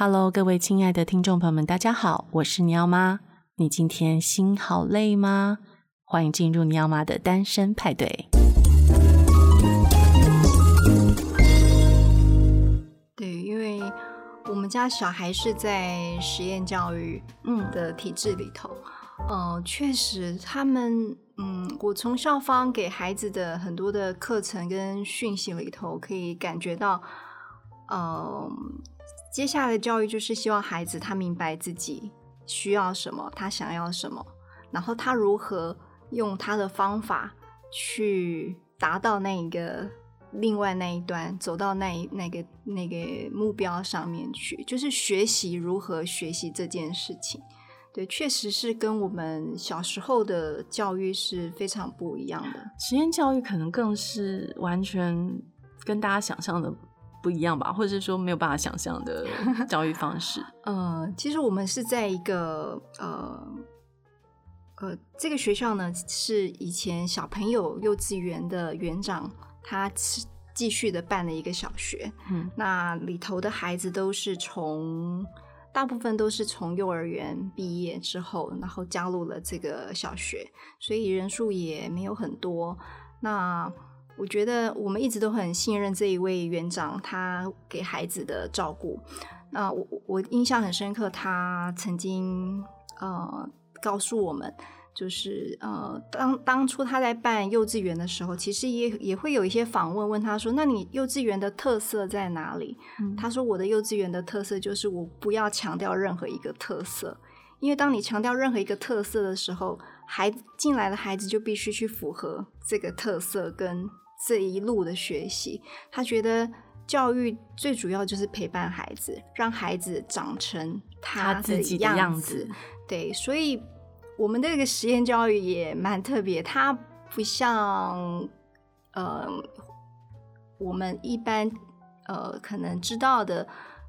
Hello，各位亲爱的听众朋友们，大家好，我是尼奥妈。你今天心好累吗？欢迎进入尼奥妈的单身派对。对，因为我们家小孩是在实验教育嗯的体制里头，嗯、呃，确实他们嗯，我从校方给孩子的很多的课程跟讯息里头，可以感觉到，嗯、呃。接下来的教育就是希望孩子他明白自己需要什么，他想要什么，然后他如何用他的方法去达到那一个另外那一端，走到那那个那个目标上面去，就是学习如何学习这件事情。对，确实是跟我们小时候的教育是非常不一样的。实验教育可能更是完全跟大家想象的。不一样吧，或者是说没有办法想象的 教育方式。呃，其实我们是在一个呃呃，这个学校呢是以前小朋友幼稚园的园长，他继续的办了一个小学。嗯，那里头的孩子都是从大部分都是从幼儿园毕业之后，然后加入了这个小学，所以人数也没有很多。那我觉得我们一直都很信任这一位园长，他给孩子的照顾。那我我印象很深刻，他曾经呃告诉我们，就是呃当当初他在办幼稚园的时候，其实也也会有一些访问问他说：“那你幼稚园的特色在哪里？”嗯，他说：“我的幼稚园的特色就是我不要强调任何一个特色，因为当你强调任何一个特色的时候，孩子进来的孩子就必须去符合这个特色跟。”这一路的学习，他觉得教育最主要就是陪伴孩子，让孩子长成他，他自己的样子。对，所以我们的这个实验教育也蛮特别，它不像呃我们一般呃可能知道的。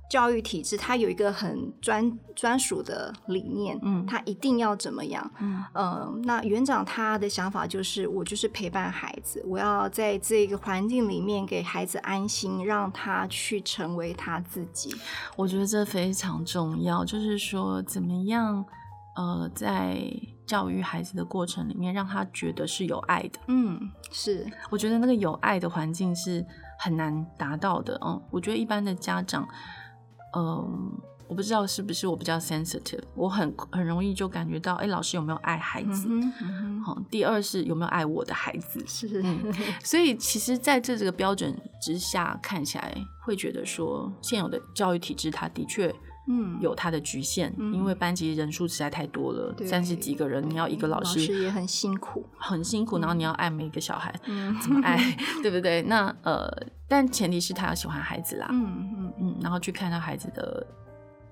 教育体制它有一个很专专属的理念，嗯，他一定要怎么样，嗯，呃，那园长他的想法就是，我就是陪伴孩子，我要在这个环境里面给孩子安心，让他去成为他自己。我觉得这非常重要，就是说怎么样，呃，在教育孩子的过程里面，让他觉得是有爱的。嗯，是，我觉得那个有爱的环境是很难达到的。嗯，我觉得一般的家长。嗯，我不知道是不是我比较 sensitive，我很很容易就感觉到，哎，老师有没有爱孩子？好，第二是有没有爱我的孩子？是、嗯，所以其实在这这个标准之下看起来，会觉得说现有的教育体制它的确嗯有它的局限，嗯、因为班级人数实在太多了，三十几个人，你要一个老师，老师也很辛苦，很辛苦，然后你要爱每一个小孩，嗯、怎么 爱，对不对？那呃。但前提是他要喜欢孩子啦，嗯嗯嗯，然后去看到孩子的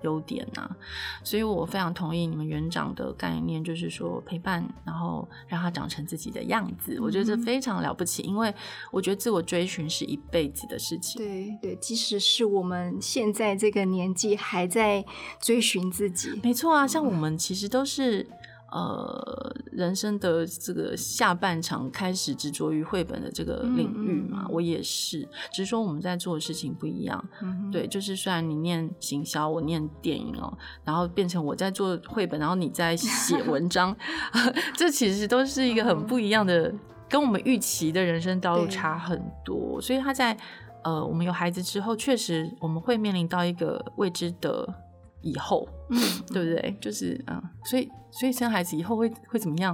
优点呐、啊，所以我非常同意你们园长的概念，就是说陪伴，然后让他长成自己的样子，嗯、我觉得这非常了不起，因为我觉得自我追寻是一辈子的事情。对对，即使是我们现在这个年纪还在追寻自己，没错啊，像我们其实都是。呃，人生的这个下半场开始执着于绘本的这个领域嘛，我也是，只是说我们在做的事情不一样。嗯、对，就是虽然你念行销，我念电影哦，然后变成我在做绘本，然后你在写文章，这其实都是一个很不一样的，嗯、跟我们预期的人生道路差很多。所以他在呃，我们有孩子之后，确实我们会面临到一个未知的。以后，嗯，对不对？就是嗯，所以所以生孩子以后会会怎么样？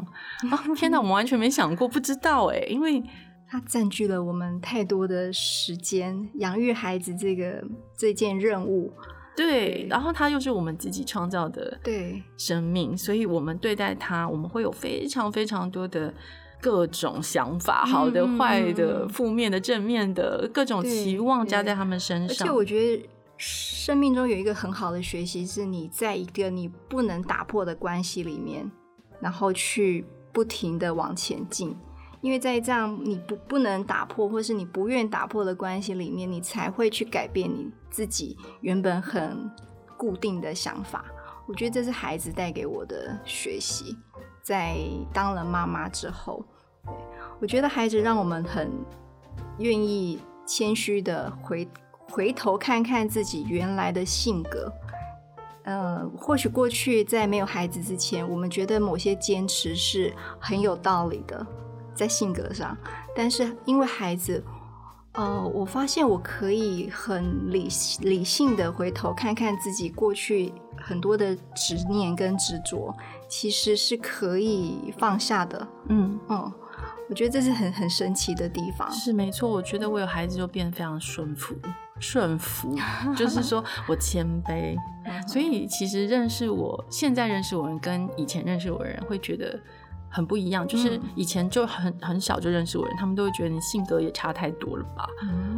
啊，天哪，我们完全没想过，不知道哎，因为 它占据了我们太多的时间，养育孩子这个这件任务，对，然后它又是我们自己创造的对生命，所以我们对待它，我们会有非常非常多的各种想法，好的、嗯、坏的、负面的、正面的各种期望加在他们身上，而且我觉得。生命中有一个很好的学习，是你在一个你不能打破的关系里面，然后去不停的往前进。因为在这样你不不能打破，或是你不愿打破的关系里面，你才会去改变你自己原本很固定的想法。我觉得这是孩子带给我的学习。在当了妈妈之后，我觉得孩子让我们很愿意谦虚的回。回头看看自己原来的性格。呃，或许过去在没有孩子之前，我们觉得某些坚持是很有道理的，在性格上。但是因为孩子，呃，我发现我可以很理理性的回头看看自己过去很多的执念跟执着，其实是可以放下的。嗯嗯，我觉得这是很很神奇的地方。是没错，我觉得我有孩子就变得非常顺服。顺服，就是说 我谦卑，所以其实认识我，现在认识我人跟以前认识我的人会觉得很不一样。就是以前就很很小就认识我人，他们都会觉得你性格也差太多了吧。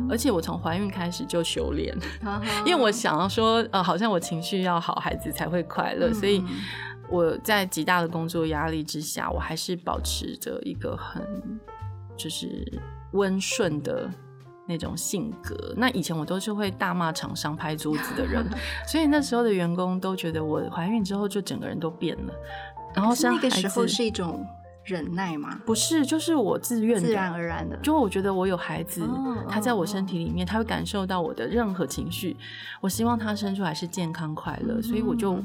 而且我从怀孕开始就修炼，因为我想要说，呃，好像我情绪要好，孩子才会快乐。所以我在极大的工作压力之下，我还是保持着一个很就是温顺的。那种性格，那以前我都是会大骂厂商、拍桌子的人，所以那时候的员工都觉得我怀孕之后就整个人都变了。然后是那个时候是一种忍耐吗？不是，就是我自愿的、自然而然的。就我觉得我有孩子，哦、他在我身体里面，他会感受到我的任何情绪。我希望他生出来是健康快乐，所以我就。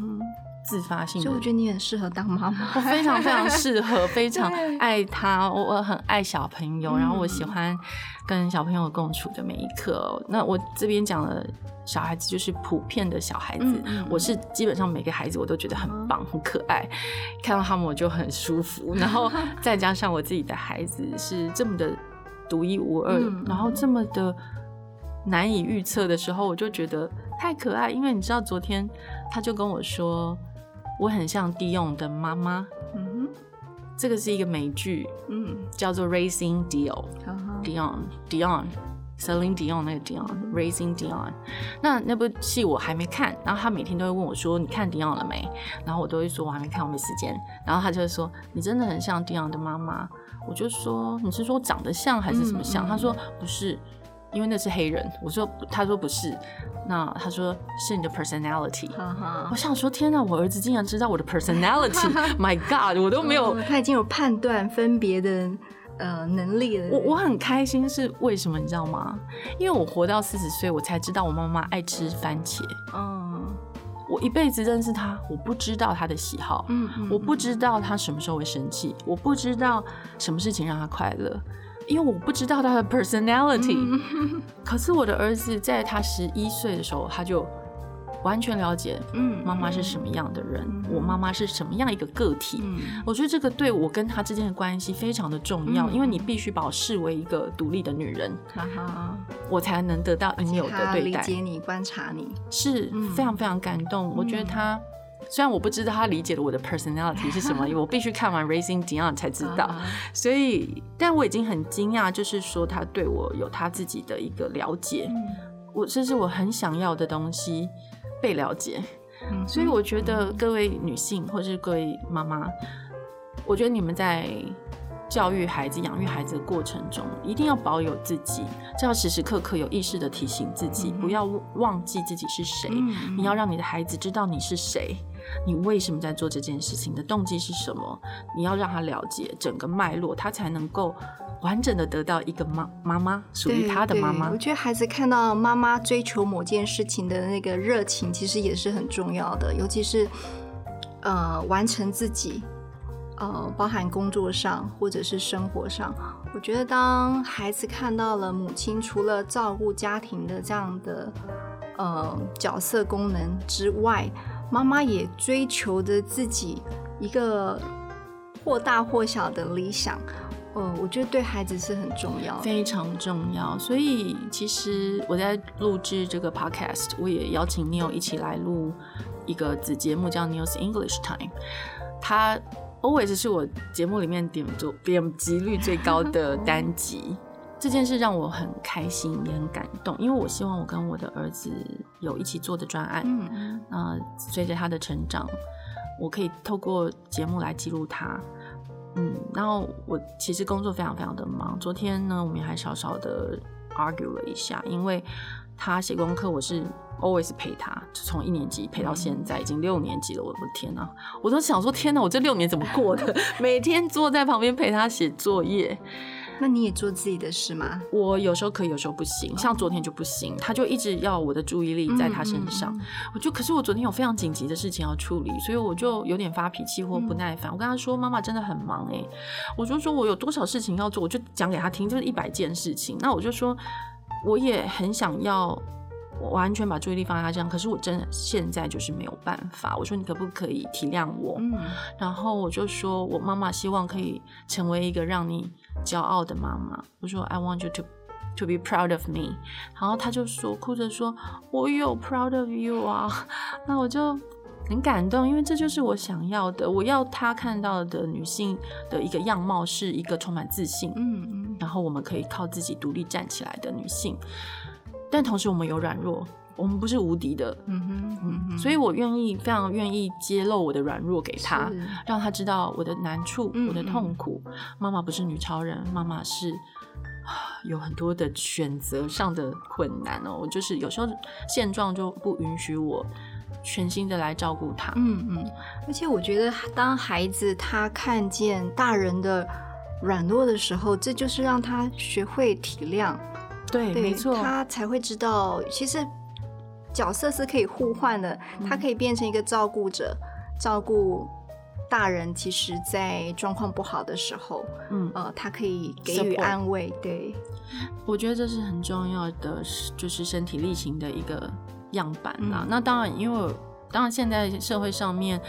自发性的，所以我觉得你很适合当妈妈，我非常非常适合，非常爱他，我我很爱小朋友，然后我喜欢跟小朋友共处的每一刻。那我这边讲的小孩子就是普遍的小孩子，我是基本上每个孩子我都觉得很棒、很可爱，看到他们我就很舒服。然后 再加上我自己的孩子是这么的独一无二，然后这么的难以预测的时候，我就觉得太可爱。因为你知道，昨天他就跟我说。我很像 Dion 的妈妈，嗯哼，这个是一个美剧，嗯，叫做 Raising Dion，Dion，Dion，Celine Dion 那个 Dion，Raising Dion。那那部戏我还没看，然后他每天都会问我说：“你看 Dion 了没？”然后我都会说：“我还没看，我没时间。”然后他就会说：“你真的很像 Dion 的妈妈。”我就说：“你是说长得像还是什么像？”他说：“不是。”因为那是黑人，我说，他说不是，那他说是你的 personality。我想说，天哪，我儿子竟然知道我的 personality，My God，我都没有，他已经有判断分别的呃能力了。我我很开心，是为什么你知道吗？因为我活到四十岁，我才知道我妈妈爱吃番茄。嗯，我一辈子认识他，我不知道他的喜好，嗯，我不知道他什么时候会生气，我不知道什么事情让他快乐。因为我不知道他的 personality，嗯，可是我的儿子在他十一岁的时候，他就完全了解，嗯，妈妈是什么样的人，嗯，我妈妈是什么样一个个体。嗯，我觉得这个对我跟他之间的关系非常的重要，嗯，因为你必须把我视为一个独立的女人，嗯，我才能得到应有的对待。理解你，观察你，是非常非常感动。嗯，我觉得他。虽然我不知道他理解了我的 personality 是什么，因为我必须看完 Raising Dion 才知道。所以，但我已经很惊讶，就是说他对我有他自己的一个了解。我这是我很想要的东西，被了解。所以我觉得各位女性或是各位妈妈，我觉得你们在教育孩子、养育孩子的过程中，一定要保有自己，就要时时刻刻有意识的提醒自己，不要忘记自己是谁。你要让你的孩子知道你是谁。你为什么在做这件事情？的动机是什么？你要让他了解整个脉络，他才能够完整的得到一个妈妈妈属于他的妈妈。我觉得孩子看到妈妈追求某件事情的那个热情，其实也是很重要的，尤其是呃完成自己，呃包含工作上或者是生活上。我觉得当孩子看到了母亲除了照顾家庭的这样的呃角色功能之外，妈妈也追求着自己一个或大或小的理想，呃，我觉得对孩子是很重要，非常重要。所以其实我在录制这个 podcast，我也邀请 Neil 一起来录一个子节目，叫 Neil's English Time。他 always 是我节目里面点点击率最高的单集。这件事让我很开心，也很感动，因为我希望我跟我的儿子有一起做的专案。嗯，呃，随着他的成长，我可以透过节目来记录他。嗯，然后我其实工作非常非常的忙。昨天呢，我们还小小的 argue 了一下，因为他写功课，我是 always 陪他，就从一年级陪到现在，已经六年级了。我的天哪，我都想说，天哪，我这六年怎么过的？每天坐在旁边陪他写作业。那你也做自己的事吗？我有时候可以，有时候不行。像昨天就不行，他就一直要我的注意力在他身上。我就可是我昨天有非常紧急的事情要处理，所以我就有点发脾气或不耐烦。嗯、我跟他说：“妈妈真的很忙哎。”我就说我有多少事情要做，我就讲给他听，就是一百件事情。那我就说我也很想要。我完全把注意力放在他身上，可是我真的现在就是没有办法。我说你可不可以体谅我？嗯，然后我就说我妈妈希望可以成为一个让你骄傲的妈妈。我说 I want you to to be proud of me。然后他就说哭着说我有 proud of you 啊。那我就很感动，因为这就是我想要的。我要他看到的女性的一个样貌是一个充满自信，嗯嗯，然后我们可以靠自己独立站起来的女性。但同时，我们有软弱，我们不是无敌的。嗯哼，嗯哼，所以我愿意，非常愿意揭露我的软弱给他，让他知道我的难处，嗯、我的痛苦。妈妈不是女超人，妈妈是有很多的选择上的困难哦。我就是有时候现状就不允许我全心的来照顾他。嗯嗯，而且我觉得，当孩子他看见大人的软弱的时候，这就是让他学会体谅。对，对没错，他才会知道，其实角色是可以互换的。嗯、他可以变成一个照顾者，照顾大人。其实，在状况不好的时候，嗯，呃，他可以给予安慰。对，我觉得这是很重要的，就是身体力行的一个样板啦。嗯、那当然，因为当然现在社会上面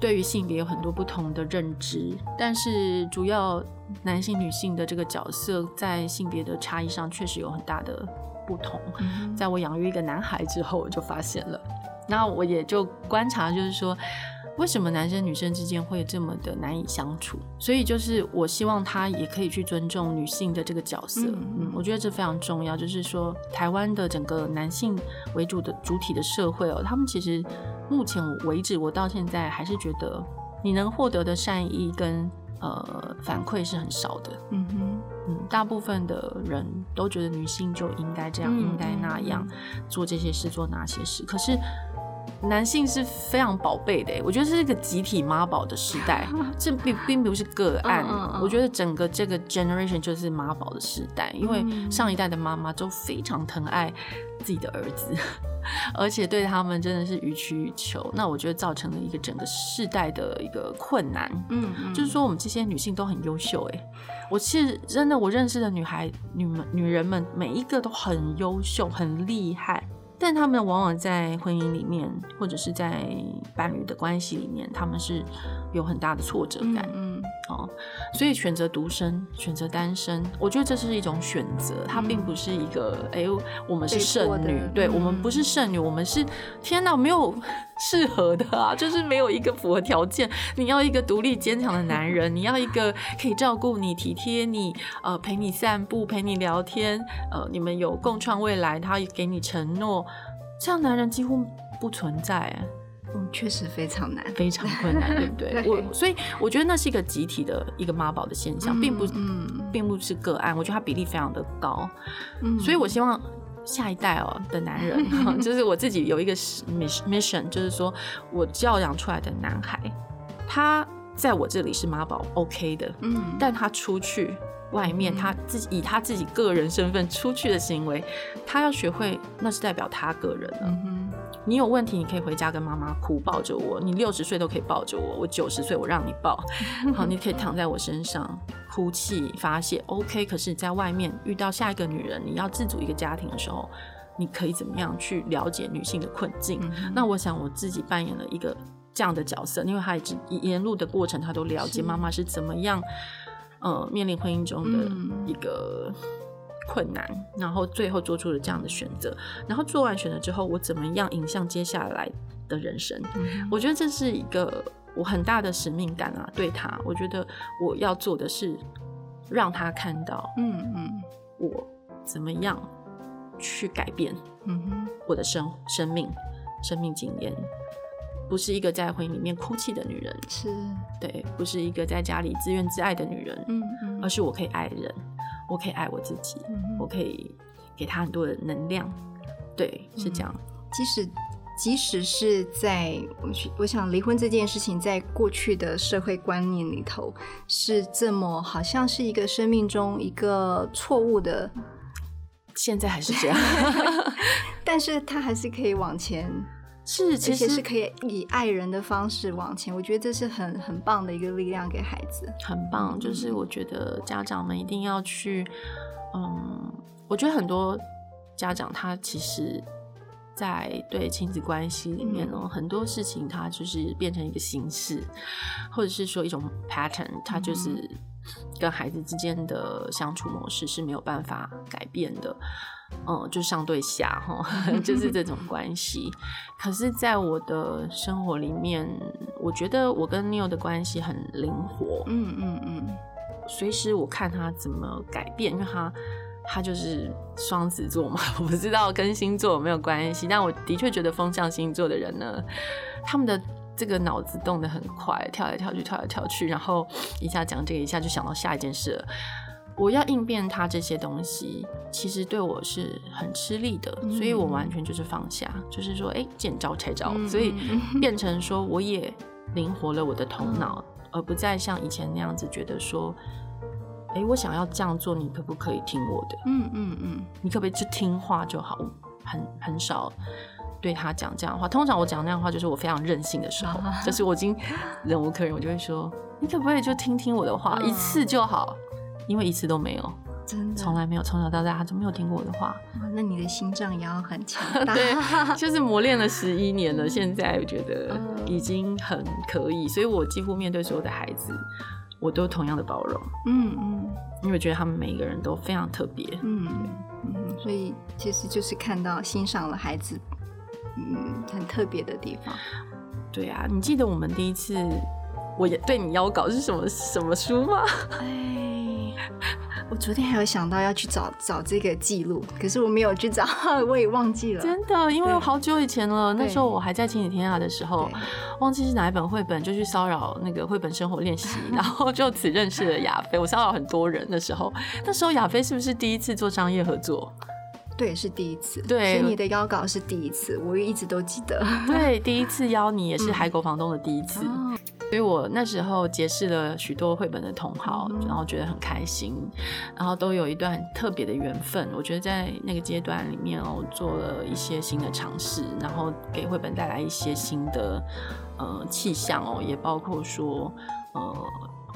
对于性别有很多不同的认知，但是主要。男性、女性的这个角色在性别的差异上确实有很大的不同。在我养育一个男孩之后，我就发现了。那我也就观察，就是说，为什么男生女生之间会这么的难以相处？所以就是我希望他也可以去尊重女性的这个角色。嗯，我觉得这非常重要。就是说，台湾的整个男性为主的主体的社会哦，他们其实目前为止，我到现在还是觉得你能获得的善意跟。呃，反馈是很少的。嗯哼，嗯，大部分的人都觉得女性就应该这样，嗯、应该那样做这些事，做那些事。可是男性是非常宝贝的，我觉得这是一个集体妈宝的时代，这并并不是个案。嗯嗯嗯，我觉得整个这个 generation 就是妈宝的时代，因为上一代的妈妈都非常疼爱自己的儿子。而且对他们真的是予取予求，那我觉得造成了一个整个世代的一个困难。嗯，嗯，就是说我们这些女性都很优秀，哎，我其实真的我认识的女孩、女们、女人们每一个都很优秀、很厉害。但他们往往在婚姻里面，或者是在伴侣的关系里面，他们是有很大的挫折感。嗯，嗯，哦，所以选择独身，选择单身，我觉得这是一种选择，它并不是一个，哎、嗯，我们是剩女，对，我们不是剩女，我们是，天哪，没有适合的啊，就是没有一个符合条件。你要一个独立坚强的男人，你要一个可以照顾你、体贴你，呃，陪你散步、陪你聊天，呃，你们有共创未来，他给你承诺。这样男人几乎不存在，嗯，确实非常难，非常 困难，对不对？对我所以我觉得那是一个集体的一个妈宝的现象，嗯、并不，嗯，并不是个案。我觉得它比例非常的高，嗯，所以我希望下一代哦的男人，嗯、就是我自己有一个 mission，就是说我教养出来的男孩，他在我这里是妈宝 OK 的，嗯，但他出去。外面他自己以他自己个人身份出去的行为，他要学会，那是代表他个人了。嗯、你有问题，你可以回家跟妈妈哭，抱着我。你六十岁都可以抱着我，我九十岁我让你抱。好，你可以躺在我身上哭泣发泄，OK。可是，在外面遇到下一个女人，你要自主一个家庭的时候，你可以怎么样去了解女性的困境？嗯、那我想我自己扮演了一个这样的角色，因为他一直沿路的过程，他都了解妈妈是怎么样。呃，面临婚姻中的一个困难，嗯、然后最后做出了这样的选择，然后做完选择之后，我怎么样影响接下来的人生？嗯、我觉得这是一个我很大的使命感啊，对他，我觉得我要做的是让他看到，嗯嗯，我怎么样去改变，嗯哼，我的生生命生命经验。不是一个在婚姻里面哭泣的女人，是对，不是一个在家里自怨自艾的女人，嗯嗯，而是我可以爱人，我可以爱我自己，嗯、我可以给他很多的能量，对，是这样。即使即使是在我去我想离婚这件事情，在过去的社会观念里头是这么好像是一个生命中一个错误的，现在还是这样 但是他还是可以往前。是，其实是可以以爱人的方式往前，我觉得这是很很棒的一个力量给孩子，很棒。就是我觉得家长们一定要去，嗯，我觉得很多家长他其实，在对亲子关系里面呢，嗯、很多事情他就是变成一个形式，或者是说一种 pattern，他就是跟孩子之间的相处模式是没有办法改变的。嗯，就上对下哈，就是这种关系。可是，在我的生活里面，我觉得我跟 Neil 的关系很灵活。嗯嗯嗯，随时我看他怎么改变，因为他他就是双子座嘛，我不知道跟星座有没有关系，但我的确觉得风象星座的人呢，他们的这个脑子动得很快，跳来跳去，跳来跳去，然后一下讲这个，一下就想到下一件事了。我要应变他这些东西，其实对我是很吃力的，嗯、所以我完全就是放下，就是说，哎、欸，见招拆招，嗯、所以变成说，我也灵活了我的头脑，嗯、而不再像以前那样子觉得说，哎、欸，我想要这样做，你可不可以听我的？嗯嗯嗯，你可不可以只听话就好？很很少对他讲这样的话，通常我讲那样的话，就是我非常任性的时候，啊、就是我已经忍无可忍，我就会说，你可不可以就听听我的话，嗯、一次就好。因为一次都没有，真的从来没有，从小到大他就没有听过我的话。那你的心脏也要很强 大。对，就是磨练了十一年了，现在我觉得已经很可以，所以我几乎面对所有的孩子，我都同样的包容。嗯嗯，因为我觉得他们每一个人都非常特别。嗯嗯，所以其实就是看到欣赏了孩子，嗯，很特别的地方。对啊，你记得我们第一次我也对你邀稿是什么什么书吗？哎。我昨天还有想到要去找找这个记录，可是我没有去找，我也忘记了。真的，因为好久以前了，那时候我还在亲子天下的时候，忘记是哪一本绘本，就去骚扰那个绘本生活练习，然后就此认识了亚飞。我骚扰很多人的时候，那时候亚飞是不是第一次做商业合作？对，是第一次。对，所以你的邀稿是第一次，我一直都记得。对，第一次邀你也是海狗房东的第一次。嗯所以我那时候结识了许多绘本的同好，然后觉得很开心，然后都有一段特别的缘分。我觉得在那个阶段里面哦，做了一些新的尝试，然后给绘本带来一些新的呃气象哦，也包括说呃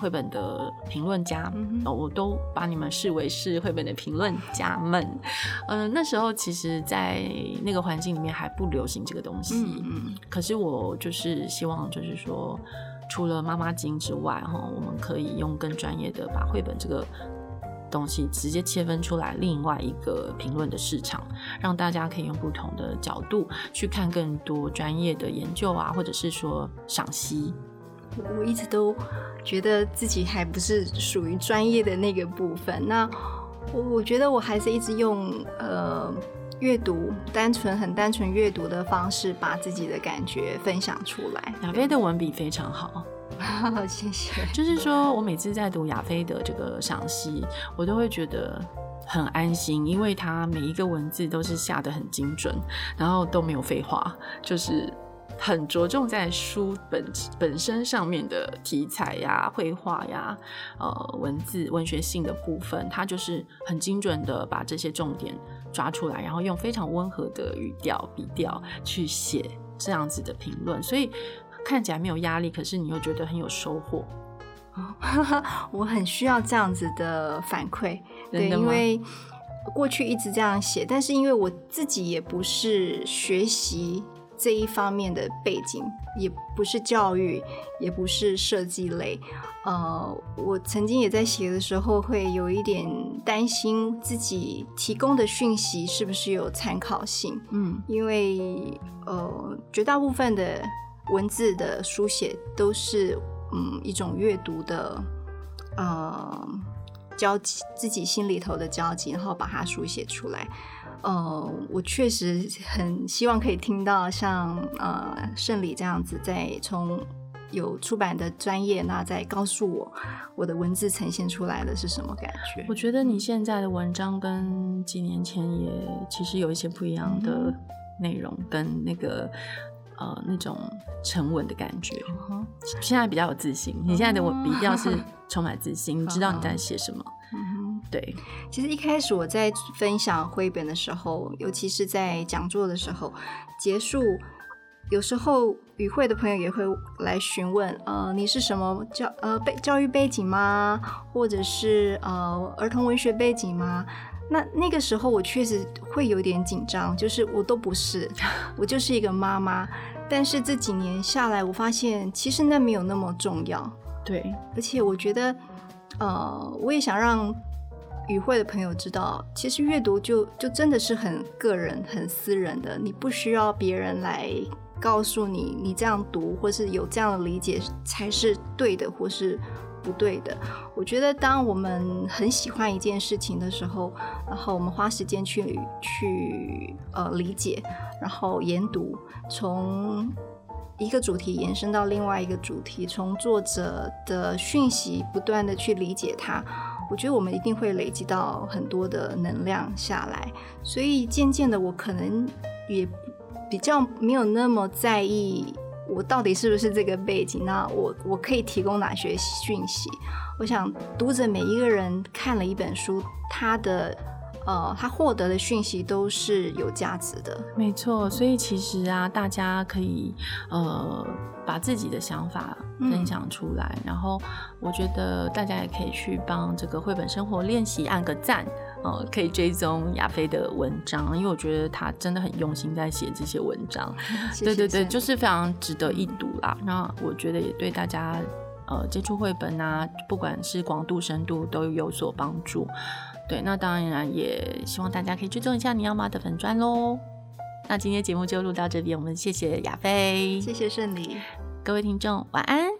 绘本的评论家，呃，我都把你们视为是绘本的评论家们。嗯、呃，那时候其实，在那个环境里面还不流行这个东西，嗯，可是我就是希望，就是说。除了妈妈经之外，哈，我们可以用更专业的把绘本这个东西直接切分出来，另外一个评论的市场，让大家可以用不同的角度去看更多专业的研究啊，或者是说赏析。我一直都觉得自己还不是属于专业的那个部分，那我我觉得我还是一直用呃。阅读单纯很单纯阅读的方式，把自己的感觉分享出来。亚飞的文笔非常好，谢谢。就是说我每次在读亚飞的这个赏析，我都会觉得很安心，因为他每一个文字都是下得很精准，然后都没有废话，就是。很着重在书本本身上面的题材呀、绘画呀、呃文字文学性的部分，它就是很精准的把这些重点抓出来，然后用非常温和的语调笔调去写这样子的评论，所以看起来没有压力，可是你又觉得很有收获。我很需要这样子的反馈，对，因为过去一直这样写，但是因为我自己也不是学习。这一方面的背景也不是教育，也不是设计类。呃，我曾经也在写的时候会有一点担心自己提供的讯息是不是有参考性。嗯，因为呃，绝大部分的文字的书写都是嗯一种阅读的呃交集，自己心里头的交集，然后把它书写出来。呃，我确实很希望可以听到像呃胜理这样子，在从有出版的专业，那再告诉我我的文字呈现出来的是什么感觉。我觉得你现在的文章跟几年前也其实有一些不一样的内容跟那个呃那种沉稳的感觉。Uh huh. 现在比较有自信，你现在的我笔调是充满自信，uh huh. 你知道你在写什么。Uh. 对，其实一开始我在分享绘本的时候，尤其是在讲座的时候，结束。有时候与会的朋友也会来询问，呃，你是什么教呃背教育背景吗？或者是呃儿童文学背景吗？那那个时候我确实会有点紧张，就是我都不是，我就是一个妈妈。但是这几年下来，我发现其实那没有那么重要。对，而且我觉得，呃，我也想让与会的朋友知道，其实阅读就就真的是很个人、很私人的，你不需要别人来。告诉你，你这样读，或是有这样的理解才是对的，或是不对的。我觉得，当我们很喜欢一件事情的时候，然后我们花时间去去呃理解，然后研读，从一个主题延伸到另外一个主题，从作者的讯息不断的去理解它，我觉得我们一定会累积到很多的能量下来。所以渐渐的，我可能也。比较没有那么在意我到底是不是这个背景，那我我可以提供哪些讯息？我想读者每一个人看了一本书，他的呃他获得的讯息都是有价值的。没错，所以其实啊，大家可以呃把自己的想法分享出来，嗯、然后我觉得大家也可以去帮这个绘本生活练习按个赞。呃，可以追踪亚飞的文章，因为我觉得他真的很用心在写这些文章。谢谢对对对，就是非常值得一读啦。那我觉得也对大家呃接触绘本啊，不管是广度深度都有所帮助。对，那当然也希望大家可以追踪一下尼奥妈的粉专喽。那今天节目就录到这边，我们谢谢雅菲，谢谢顺利，各位听众晚安。